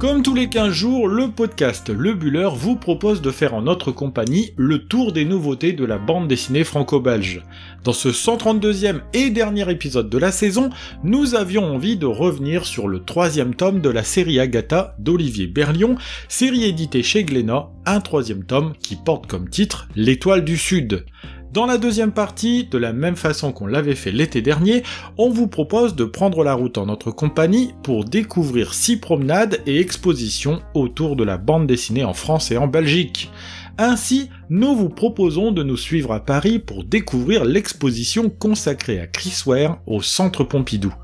Comme tous les 15 jours, le podcast Le Buller vous propose de faire en notre compagnie le tour des nouveautés de la bande dessinée franco-belge. Dans ce 132e et dernier épisode de la saison, nous avions envie de revenir sur le troisième tome de la série Agatha d'Olivier Berlion, série éditée chez Glénat, un troisième tome qui porte comme titre L'étoile du Sud. Dans la deuxième partie, de la même façon qu'on l'avait fait l'été dernier, on vous propose de prendre la route en notre compagnie pour découvrir six promenades et expositions autour de la bande dessinée en France et en Belgique. Ainsi, nous vous proposons de nous suivre à Paris pour découvrir l'exposition consacrée à Chris Ware au Centre Pompidou.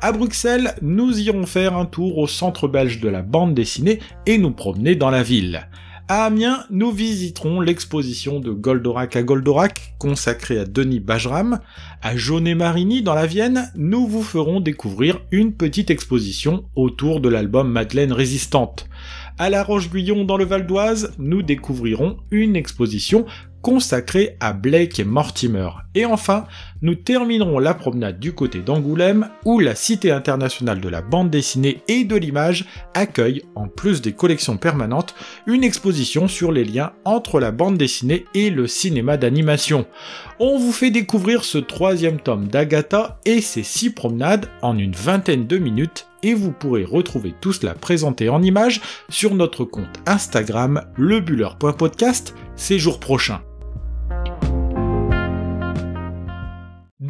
À Bruxelles, nous irons faire un tour au Centre belge de la bande dessinée et nous promener dans la ville. À Amiens, nous visiterons l'exposition de Goldorak à Goldorak, consacrée à Denis Bajram. À Jaunet-Marigny, dans la Vienne, nous vous ferons découvrir une petite exposition autour de l'album Madeleine Résistante. À La Roche-Guyon, dans le Val d'Oise, nous découvrirons une exposition consacré à Blake et Mortimer. Et enfin, nous terminerons la promenade du côté d'Angoulême, où la Cité internationale de la bande dessinée et de l'image accueille, en plus des collections permanentes, une exposition sur les liens entre la bande dessinée et le cinéma d'animation. On vous fait découvrir ce troisième tome d'Agatha et ses six promenades en une vingtaine de minutes et vous pourrez retrouver tout cela présenté en images sur notre compte Instagram lebuller.podcast ces jours prochains.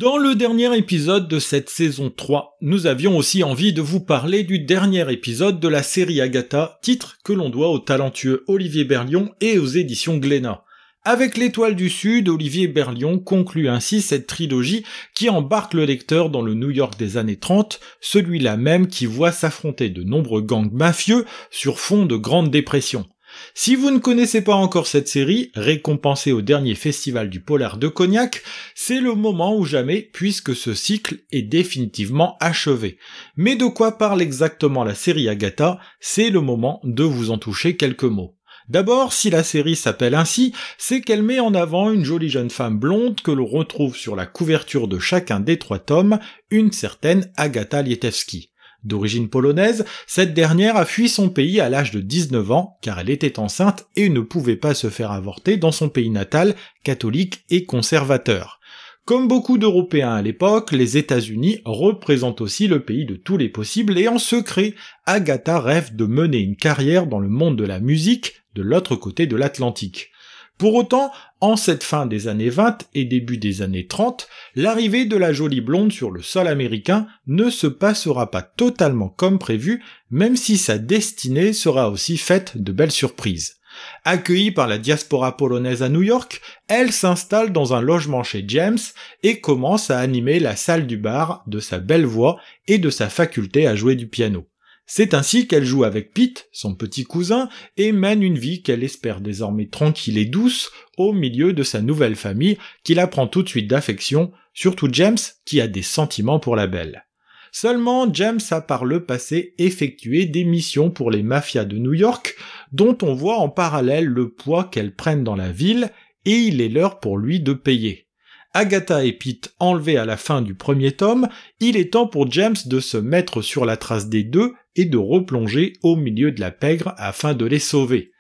Dans le dernier épisode de cette saison 3, nous avions aussi envie de vous parler du dernier épisode de la série Agatha, titre que l'on doit au talentueux Olivier Berlion et aux éditions Glénat. Avec l'étoile du Sud, Olivier Berlion conclut ainsi cette trilogie qui embarque le lecteur dans le New York des années 30, celui-là même qui voit s'affronter de nombreux gangs mafieux sur fond de grande dépression. Si vous ne connaissez pas encore cette série, récompensée au dernier festival du Polar de Cognac, c'est le moment ou jamais puisque ce cycle est définitivement achevé. Mais de quoi parle exactement la série Agatha? C'est le moment de vous en toucher quelques mots. D'abord, si la série s'appelle ainsi, c'est qu'elle met en avant une jolie jeune femme blonde que l'on retrouve sur la couverture de chacun des trois tomes, une certaine Agatha Lietewski. D'origine polonaise, cette dernière a fui son pays à l'âge de 19 ans car elle était enceinte et ne pouvait pas se faire avorter dans son pays natal, catholique et conservateur. Comme beaucoup d'Européens à l'époque, les États-Unis représentent aussi le pays de tous les possibles et en secret, Agatha rêve de mener une carrière dans le monde de la musique de l'autre côté de l'Atlantique. Pour autant, en cette fin des années 20 et début des années 30, l'arrivée de la jolie blonde sur le sol américain ne se passera pas totalement comme prévu, même si sa destinée sera aussi faite de belles surprises. Accueillie par la diaspora polonaise à New York, elle s'installe dans un logement chez James et commence à animer la salle du bar de sa belle voix et de sa faculté à jouer du piano. C'est ainsi qu'elle joue avec Pete, son petit cousin, et mène une vie qu'elle espère désormais tranquille et douce au milieu de sa nouvelle famille qui la prend tout de suite d'affection, surtout James qui a des sentiments pour la belle. Seulement, James a par le passé effectué des missions pour les mafias de New York, dont on voit en parallèle le poids qu'elles prennent dans la ville, et il est l'heure pour lui de payer. Agatha et Pete enlevés à la fin du premier tome, il est temps pour James de se mettre sur la trace des deux et de replonger au milieu de la pègre afin de les sauver.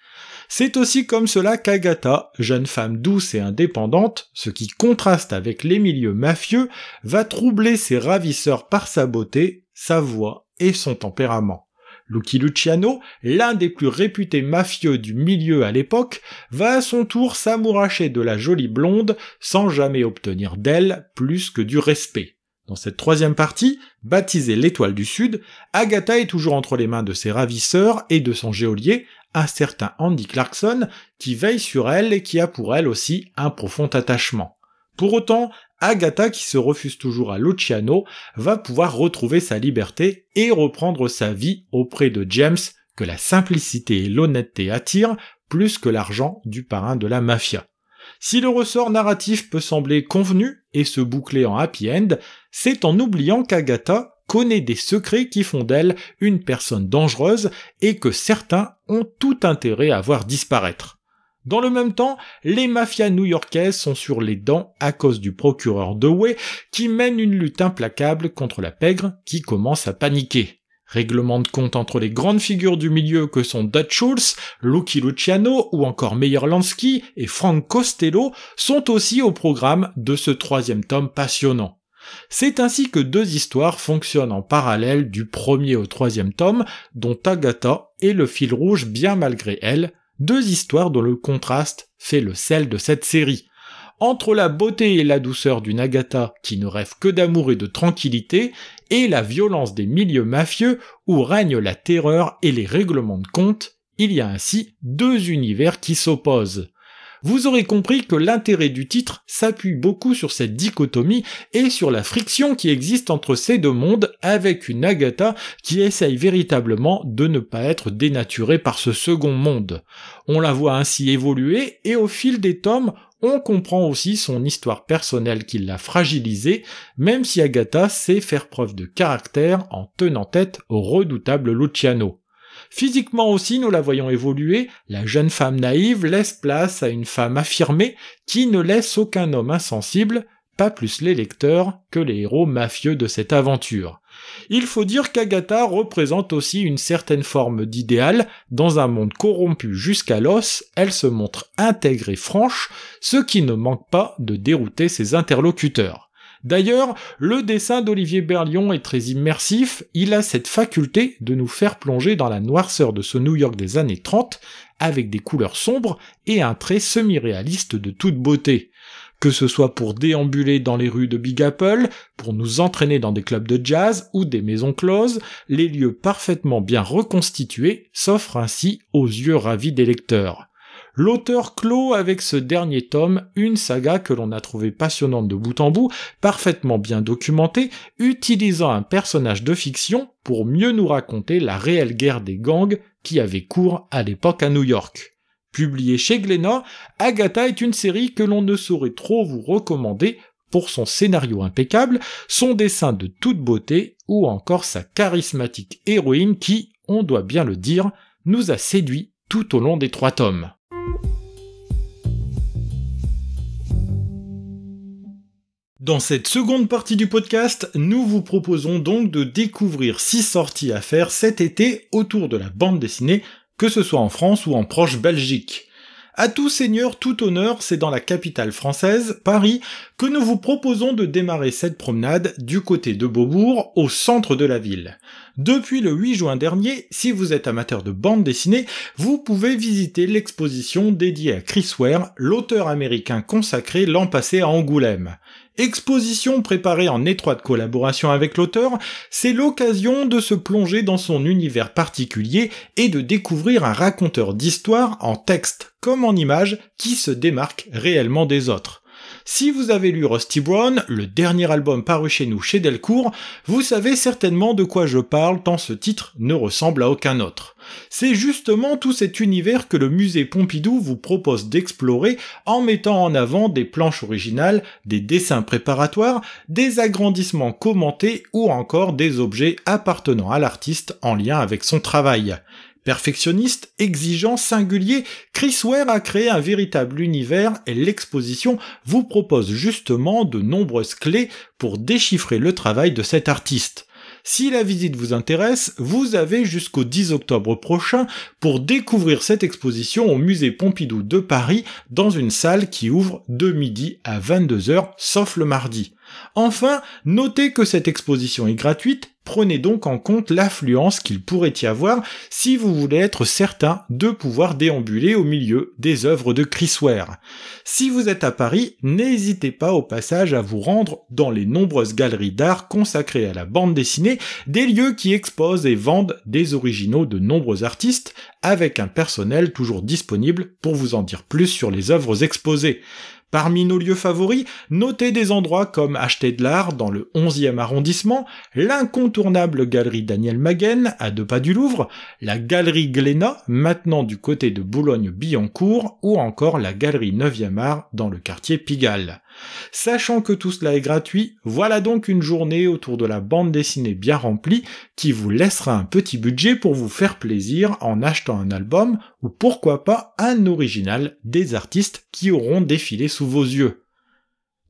C'est aussi comme cela qu'Agatha, jeune femme douce et indépendante, ce qui contraste avec les milieux mafieux, va troubler ses ravisseurs par sa beauté, sa voix et son tempérament. Lucky Luciano, l'un des plus réputés mafieux du milieu à l'époque, va à son tour s'amouracher de la jolie blonde sans jamais obtenir d'elle plus que du respect. Dans cette troisième partie, baptisée l'étoile du Sud, Agatha est toujours entre les mains de ses ravisseurs et de son geôlier, un certain Andy Clarkson, qui veille sur elle et qui a pour elle aussi un profond attachement. Pour autant, Agatha, qui se refuse toujours à Luciano, va pouvoir retrouver sa liberté et reprendre sa vie auprès de James, que la simplicité et l'honnêteté attirent plus que l'argent du parrain de la mafia. Si le ressort narratif peut sembler convenu et se boucler en happy end, c'est en oubliant qu'Agatha connaît des secrets qui font d'elle une personne dangereuse et que certains ont tout intérêt à voir disparaître. Dans le même temps, les mafias new-yorkaises sont sur les dents à cause du procureur Dewey qui mène une lutte implacable contre la pègre qui commence à paniquer. Règlement de compte entre les grandes figures du milieu que sont Dutch Schultz, Lucky Luciano ou encore Meyer Lansky et Frank Costello sont aussi au programme de ce troisième tome passionnant. C'est ainsi que deux histoires fonctionnent en parallèle du premier au troisième tome, dont Agatha est le fil rouge bien malgré elle, deux histoires dont le contraste fait le sel de cette série. Entre la beauté et la douceur d'une Agatha qui ne rêve que d'amour et de tranquillité, et la violence des milieux mafieux où règne la terreur et les règlements de compte, il y a ainsi deux univers qui s'opposent. Vous aurez compris que l'intérêt du titre s'appuie beaucoup sur cette dichotomie et sur la friction qui existe entre ces deux mondes avec une Agatha qui essaye véritablement de ne pas être dénaturée par ce second monde. On la voit ainsi évoluer et au fil des tomes, on comprend aussi son histoire personnelle qui l'a fragilisée, même si Agatha sait faire preuve de caractère en tenant tête au redoutable Luciano. Physiquement aussi, nous la voyons évoluer, la jeune femme naïve laisse place à une femme affirmée qui ne laisse aucun homme insensible, pas plus les lecteurs que les héros mafieux de cette aventure. Il faut dire qu'Agatha représente aussi une certaine forme d'idéal, dans un monde corrompu jusqu'à l'os, elle se montre intègre et franche, ce qui ne manque pas de dérouter ses interlocuteurs. D'ailleurs, le dessin d'Olivier Berlion est très immersif, il a cette faculté de nous faire plonger dans la noirceur de ce New York des années 30, avec des couleurs sombres et un trait semi-réaliste de toute beauté. Que ce soit pour déambuler dans les rues de Big Apple, pour nous entraîner dans des clubs de jazz ou des maisons closes, les lieux parfaitement bien reconstitués s'offrent ainsi aux yeux ravis des lecteurs. L'auteur clôt avec ce dernier tome une saga que l'on a trouvé passionnante de bout en bout, parfaitement bien documentée, utilisant un personnage de fiction pour mieux nous raconter la réelle guerre des gangs qui avait cours à l'époque à New York. Publié chez Glénat, Agatha est une série que l'on ne saurait trop vous recommander pour son scénario impeccable, son dessin de toute beauté ou encore sa charismatique héroïne qui, on doit bien le dire, nous a séduit tout au long des trois tomes. Dans cette seconde partie du podcast, nous vous proposons donc de découvrir six sorties à faire cet été autour de la bande dessinée, que ce soit en France ou en proche Belgique. À tout seigneur, tout honneur, c'est dans la capitale française, Paris, que nous vous proposons de démarrer cette promenade du côté de Beaubourg, au centre de la ville. Depuis le 8 juin dernier, si vous êtes amateur de bande dessinée, vous pouvez visiter l'exposition dédiée à Chris Ware, l'auteur américain consacré l'an passé à Angoulême. Exposition préparée en étroite collaboration avec l'auteur, c'est l'occasion de se plonger dans son univers particulier et de découvrir un raconteur d'histoire en texte comme en image qui se démarque réellement des autres. Si vous avez lu Rusty Brown, le dernier album paru chez nous chez Delcourt, vous savez certainement de quoi je parle tant ce titre ne ressemble à aucun autre. C'est justement tout cet univers que le musée Pompidou vous propose d'explorer en mettant en avant des planches originales, des dessins préparatoires, des agrandissements commentés ou encore des objets appartenant à l'artiste en lien avec son travail. Perfectionniste, exigeant, singulier, Chris Ware a créé un véritable univers et l'exposition vous propose justement de nombreuses clés pour déchiffrer le travail de cet artiste. Si la visite vous intéresse, vous avez jusqu'au 10 octobre prochain pour découvrir cette exposition au musée Pompidou de Paris dans une salle qui ouvre de midi à 22h sauf le mardi. Enfin, notez que cette exposition est gratuite Prenez donc en compte l'affluence qu'il pourrait y avoir si vous voulez être certain de pouvoir déambuler au milieu des œuvres de Chris Ware. Si vous êtes à Paris, n'hésitez pas au passage à vous rendre dans les nombreuses galeries d'art consacrées à la bande dessinée, des lieux qui exposent et vendent des originaux de nombreux artistes, avec un personnel toujours disponible pour vous en dire plus sur les œuvres exposées. Parmi nos lieux favoris, notez des endroits comme Acheter de l'Art dans le 11e arrondissement, l'incontournable galerie Daniel Maguen à deux pas du Louvre, la galerie Glénat maintenant du côté de Boulogne-Billancourt ou encore la galerie 9e art dans le quartier Pigalle. Sachant que tout cela est gratuit, voilà donc une journée autour de la bande dessinée bien remplie qui vous laissera un petit budget pour vous faire plaisir en achetant un album ou pourquoi pas un original des artistes qui auront défilé vos yeux.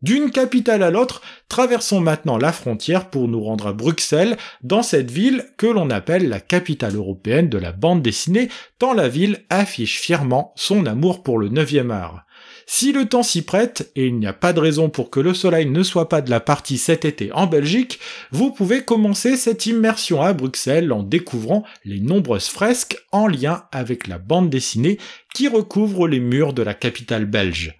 D'une capitale à l'autre, traversons maintenant la frontière pour nous rendre à Bruxelles, dans cette ville que l'on appelle la capitale européenne de la bande dessinée, tant la ville affiche fièrement son amour pour le 9e art. Si le temps s'y prête, et il n'y a pas de raison pour que le soleil ne soit pas de la partie cet été en Belgique, vous pouvez commencer cette immersion à Bruxelles en découvrant les nombreuses fresques en lien avec la bande dessinée qui recouvre les murs de la capitale belge.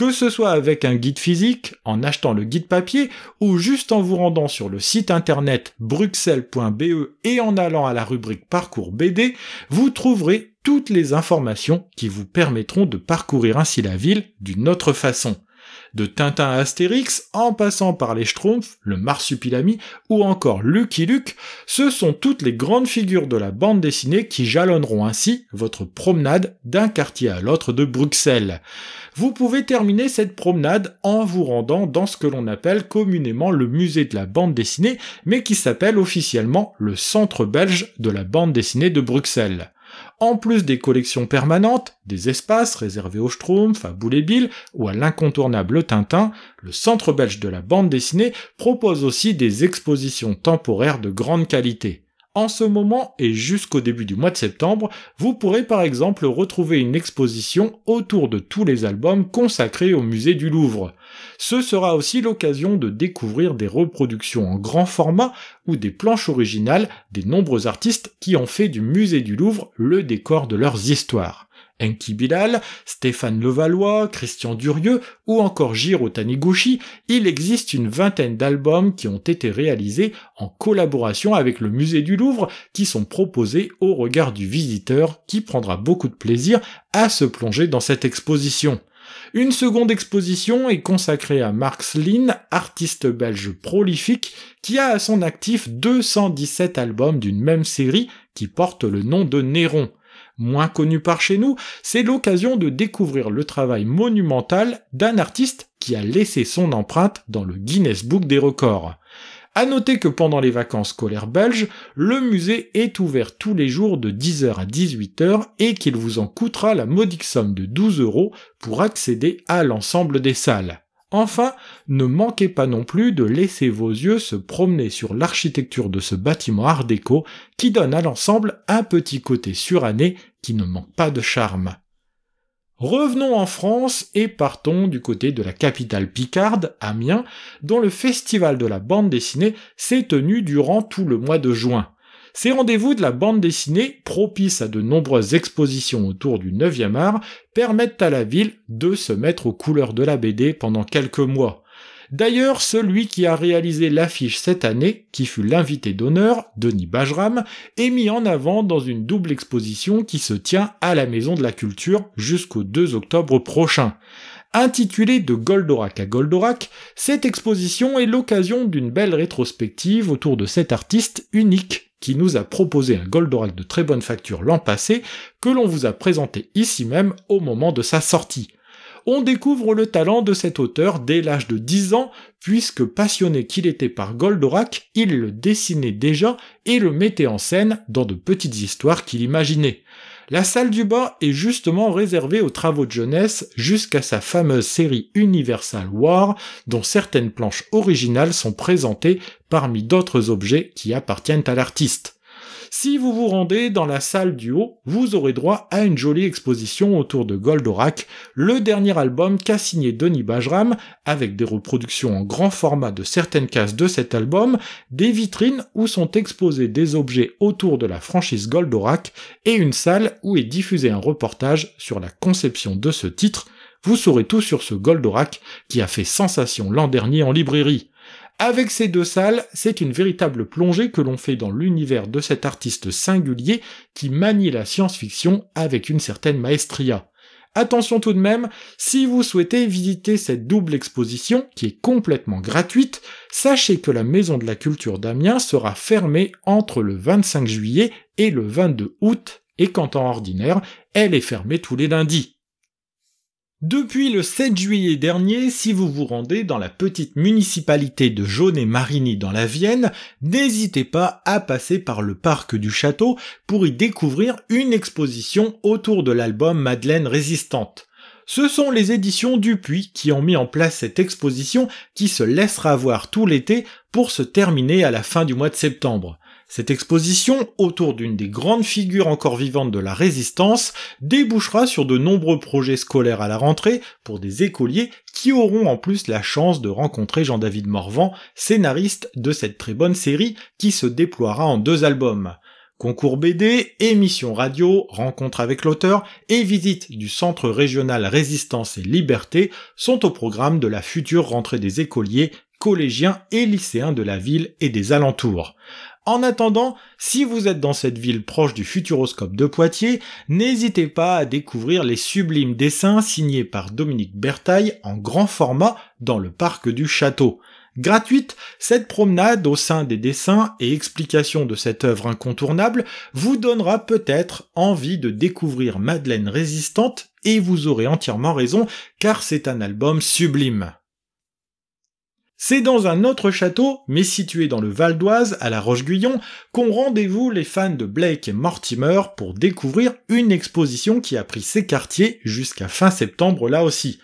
Que ce soit avec un guide physique, en achetant le guide papier, ou juste en vous rendant sur le site internet bruxelles.be et en allant à la rubrique Parcours BD, vous trouverez toutes les informations qui vous permettront de parcourir ainsi la ville d'une autre façon de Tintin à Astérix, en passant par les Schtroumpfs, le Marsupilami ou encore Lucky Luke, ce sont toutes les grandes figures de la bande dessinée qui jalonneront ainsi votre promenade d'un quartier à l'autre de Bruxelles. Vous pouvez terminer cette promenade en vous rendant dans ce que l'on appelle communément le musée de la bande dessinée, mais qui s'appelle officiellement le Centre belge de la bande dessinée de Bruxelles. En plus des collections permanentes, des espaces réservés aux Schtroumpfs, à Boule Bill ou à l'incontournable Tintin, le Centre belge de la bande dessinée propose aussi des expositions temporaires de grande qualité. En ce moment et jusqu'au début du mois de septembre, vous pourrez par exemple retrouver une exposition autour de tous les albums consacrés au musée du Louvre. Ce sera aussi l'occasion de découvrir des reproductions en grand format ou des planches originales des nombreux artistes qui ont fait du musée du Louvre le décor de leurs histoires. Enki Bilal, Stéphane Levallois, Christian Durieux ou encore Jiro Taniguchi, il existe une vingtaine d'albums qui ont été réalisés en collaboration avec le musée du Louvre qui sont proposés au regard du visiteur qui prendra beaucoup de plaisir à se plonger dans cette exposition. Une seconde exposition est consacrée à Mark Slin, artiste belge prolifique, qui a à son actif 217 albums d'une même série qui porte le nom de Néron moins connu par chez nous, c'est l'occasion de découvrir le travail monumental d'un artiste qui a laissé son empreinte dans le Guinness Book des records. À noter que pendant les vacances scolaires belges, le musée est ouvert tous les jours de 10h à 18h et qu'il vous en coûtera la modique somme de 12 euros pour accéder à l'ensemble des salles. Enfin, ne manquez pas non plus de laisser vos yeux se promener sur l'architecture de ce bâtiment art déco qui donne à l'ensemble un petit côté suranné qui ne manque pas de charme. Revenons en France et partons du côté de la capitale picarde, Amiens, dont le festival de la bande dessinée s'est tenu durant tout le mois de juin. Ces rendez-vous de la bande dessinée, propices à de nombreuses expositions autour du 9e art, permettent à la ville de se mettre aux couleurs de la BD pendant quelques mois. D'ailleurs, celui qui a réalisé l'affiche cette année, qui fut l'invité d'honneur, Denis Bajram, est mis en avant dans une double exposition qui se tient à la Maison de la Culture jusqu'au 2 octobre prochain. Intitulée de Goldorak à Goldorak, cette exposition est l'occasion d'une belle rétrospective autour de cet artiste unique qui nous a proposé un Goldorak de très bonne facture l'an passé, que l'on vous a présenté ici même au moment de sa sortie. On découvre le talent de cet auteur dès l'âge de 10 ans, puisque passionné qu'il était par Goldorak, il le dessinait déjà et le mettait en scène dans de petites histoires qu'il imaginait. La salle du bas est justement réservée aux travaux de jeunesse jusqu'à sa fameuse série Universal War, dont certaines planches originales sont présentées parmi d'autres objets qui appartiennent à l'artiste. Si vous vous rendez dans la salle du haut, vous aurez droit à une jolie exposition autour de Goldorak, le dernier album qu'a signé Denis Bajram, avec des reproductions en grand format de certaines cases de cet album, des vitrines où sont exposés des objets autour de la franchise Goldorak, et une salle où est diffusé un reportage sur la conception de ce titre. Vous saurez tout sur ce Goldorak qui a fait sensation l'an dernier en librairie. Avec ces deux salles, c'est une véritable plongée que l'on fait dans l'univers de cet artiste singulier qui manie la science-fiction avec une certaine maestria. Attention tout de même, si vous souhaitez visiter cette double exposition, qui est complètement gratuite, sachez que la Maison de la Culture d'Amiens sera fermée entre le 25 juillet et le 22 août, et qu'en temps ordinaire, elle est fermée tous les lundis. Depuis le 7 juillet dernier, si vous vous rendez dans la petite municipalité de Jaune-et-Marigny dans la Vienne, n'hésitez pas à passer par le parc du château pour y découvrir une exposition autour de l'album Madeleine résistante. Ce sont les éditions Dupuis qui ont mis en place cette exposition qui se laissera voir tout l'été pour se terminer à la fin du mois de septembre. Cette exposition, autour d'une des grandes figures encore vivantes de la résistance, débouchera sur de nombreux projets scolaires à la rentrée pour des écoliers qui auront en plus la chance de rencontrer Jean-David Morvan, scénariste de cette très bonne série qui se déploiera en deux albums. Concours BD, émission radio, rencontre avec l'auteur et visite du Centre régional Résistance et Liberté sont au programme de la future rentrée des écoliers, collégiens et lycéens de la ville et des alentours. En attendant, si vous êtes dans cette ville proche du Futuroscope de Poitiers, n'hésitez pas à découvrir les sublimes dessins signés par Dominique Bertaille en grand format dans le parc du château. Gratuite, cette promenade au sein des dessins et explications de cette œuvre incontournable vous donnera peut-être envie de découvrir Madeleine Résistante et vous aurez entièrement raison car c'est un album sublime. C'est dans un autre château, mais situé dans le Val d'Oise, à la Roche-Guyon, qu'ont rendez-vous les fans de Blake et Mortimer pour découvrir une exposition qui a pris ses quartiers jusqu'à fin septembre là aussi.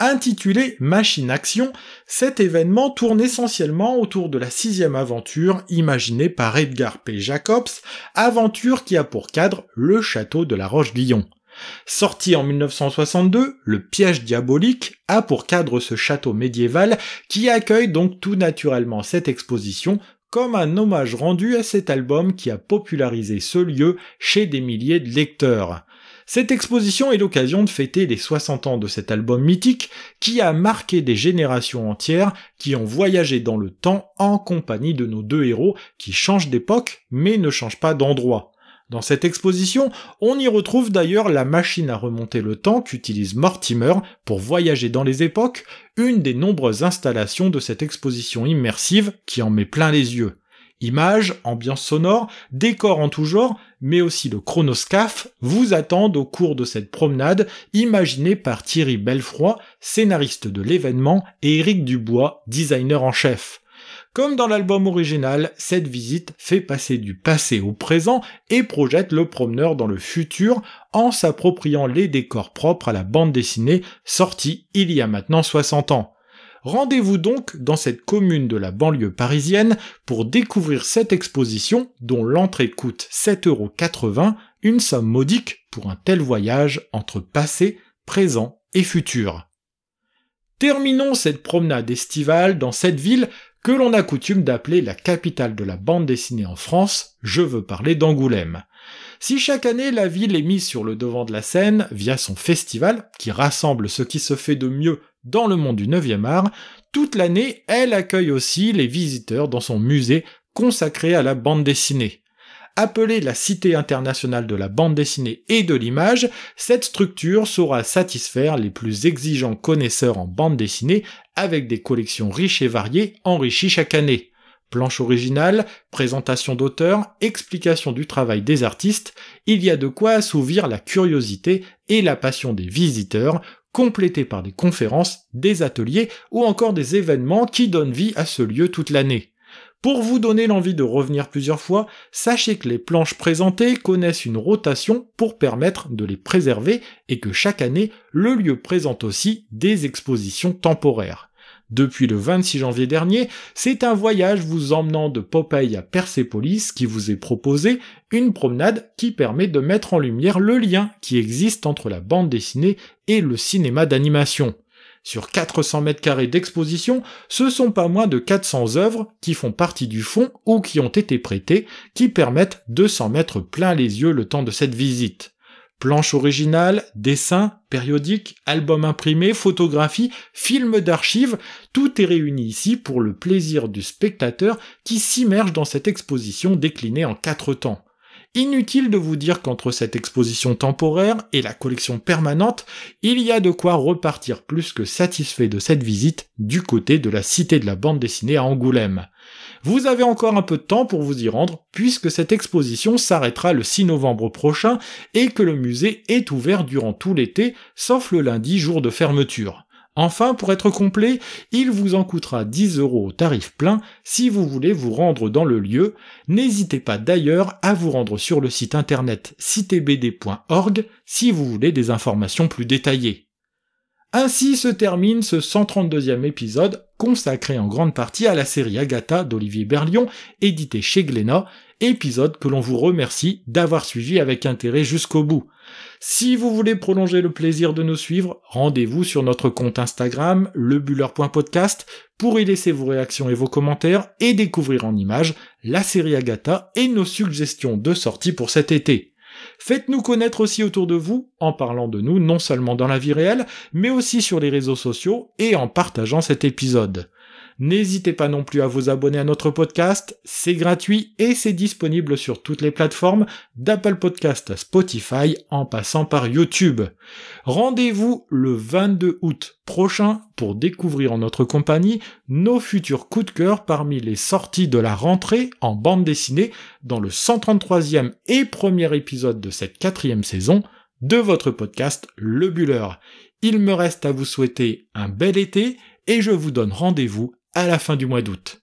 Intitulé Machine Action, cet événement tourne essentiellement autour de la sixième aventure imaginée par Edgar P. Jacobs, aventure qui a pour cadre le château de la Roche-Guyon. Sorti en 1962, Le piège diabolique a pour cadre ce château médiéval qui accueille donc tout naturellement cette exposition comme un hommage rendu à cet album qui a popularisé ce lieu chez des milliers de lecteurs. Cette exposition est l'occasion de fêter les 60 ans de cet album mythique qui a marqué des générations entières qui ont voyagé dans le temps en compagnie de nos deux héros qui changent d'époque mais ne changent pas d'endroit. Dans cette exposition, on y retrouve d'ailleurs la machine à remonter le temps qu'utilise Mortimer pour voyager dans les époques, une des nombreuses installations de cette exposition immersive qui en met plein les yeux. Images, ambiance sonore, décors en tout genre, mais aussi le chronoscaphe vous attendent au cours de cette promenade imaginée par Thierry Belfroy, scénariste de l'événement, et Éric Dubois, designer en chef. Comme dans l'album original, cette visite fait passer du passé au présent et projette le promeneur dans le futur en s'appropriant les décors propres à la bande dessinée sortie il y a maintenant 60 ans. Rendez-vous donc dans cette commune de la banlieue parisienne pour découvrir cette exposition dont l'entrée coûte 7,80€, une somme modique pour un tel voyage entre passé, présent et futur. Terminons cette promenade estivale dans cette ville que l'on a coutume d'appeler la capitale de la bande dessinée en France, je veux parler d'Angoulême. Si chaque année la ville est mise sur le devant de la scène via son festival, qui rassemble ce qui se fait de mieux dans le monde du 9e art, toute l'année elle accueille aussi les visiteurs dans son musée consacré à la bande dessinée. Appelée la Cité internationale de la bande dessinée et de l'image, cette structure saura satisfaire les plus exigeants connaisseurs en bande dessinée avec des collections riches et variées enrichies chaque année. Planche originale, présentation d'auteurs, explication du travail des artistes, il y a de quoi assouvir la curiosité et la passion des visiteurs, complétés par des conférences, des ateliers ou encore des événements qui donnent vie à ce lieu toute l'année. Pour vous donner l'envie de revenir plusieurs fois, sachez que les planches présentées connaissent une rotation pour permettre de les préserver et que chaque année, le lieu présente aussi des expositions temporaires. Depuis le 26 janvier dernier, c'est un voyage vous emmenant de Popeye à Persépolis qui vous est proposé, une promenade qui permet de mettre en lumière le lien qui existe entre la bande dessinée et le cinéma d'animation. Sur 400 mètres carrés d'exposition, ce sont pas moins de 400 œuvres qui font partie du fond ou qui ont été prêtées, qui permettent de s'en mettre plein les yeux le temps de cette visite. Planches originales, dessins, périodiques, albums imprimés, photographies, films d'archives, tout est réuni ici pour le plaisir du spectateur qui s'immerge dans cette exposition déclinée en quatre temps. Inutile de vous dire qu'entre cette exposition temporaire et la collection permanente, il y a de quoi repartir plus que satisfait de cette visite du côté de la cité de la bande dessinée à Angoulême. Vous avez encore un peu de temps pour vous y rendre, puisque cette exposition s'arrêtera le 6 novembre prochain et que le musée est ouvert durant tout l'été, sauf le lundi jour de fermeture. Enfin, pour être complet, il vous en coûtera 10 euros au tarif plein si vous voulez vous rendre dans le lieu. N'hésitez pas d'ailleurs à vous rendre sur le site internet citebd.org si vous voulez des informations plus détaillées. Ainsi se termine ce 132e épisode, consacré en grande partie à la série Agatha d'Olivier Berlion, édité chez Glénat, épisode que l'on vous remercie d'avoir suivi avec intérêt jusqu'au bout. Si vous voulez prolonger le plaisir de nous suivre, rendez-vous sur notre compte Instagram, lebuller.podcast, pour y laisser vos réactions et vos commentaires et découvrir en images la série Agatha et nos suggestions de sortie pour cet été. Faites-nous connaître aussi autour de vous en parlant de nous non seulement dans la vie réelle, mais aussi sur les réseaux sociaux et en partageant cet épisode. N'hésitez pas non plus à vous abonner à notre podcast, c'est gratuit et c'est disponible sur toutes les plateformes d'Apple Podcast Spotify en passant par YouTube. Rendez-vous le 22 août prochain pour découvrir en notre compagnie nos futurs coups de cœur parmi les sorties de la rentrée en bande dessinée dans le 133e et premier épisode de cette quatrième saison de votre podcast Le Buller. Il me reste à vous souhaiter un bel été et je vous donne rendez-vous à la fin du mois d'août.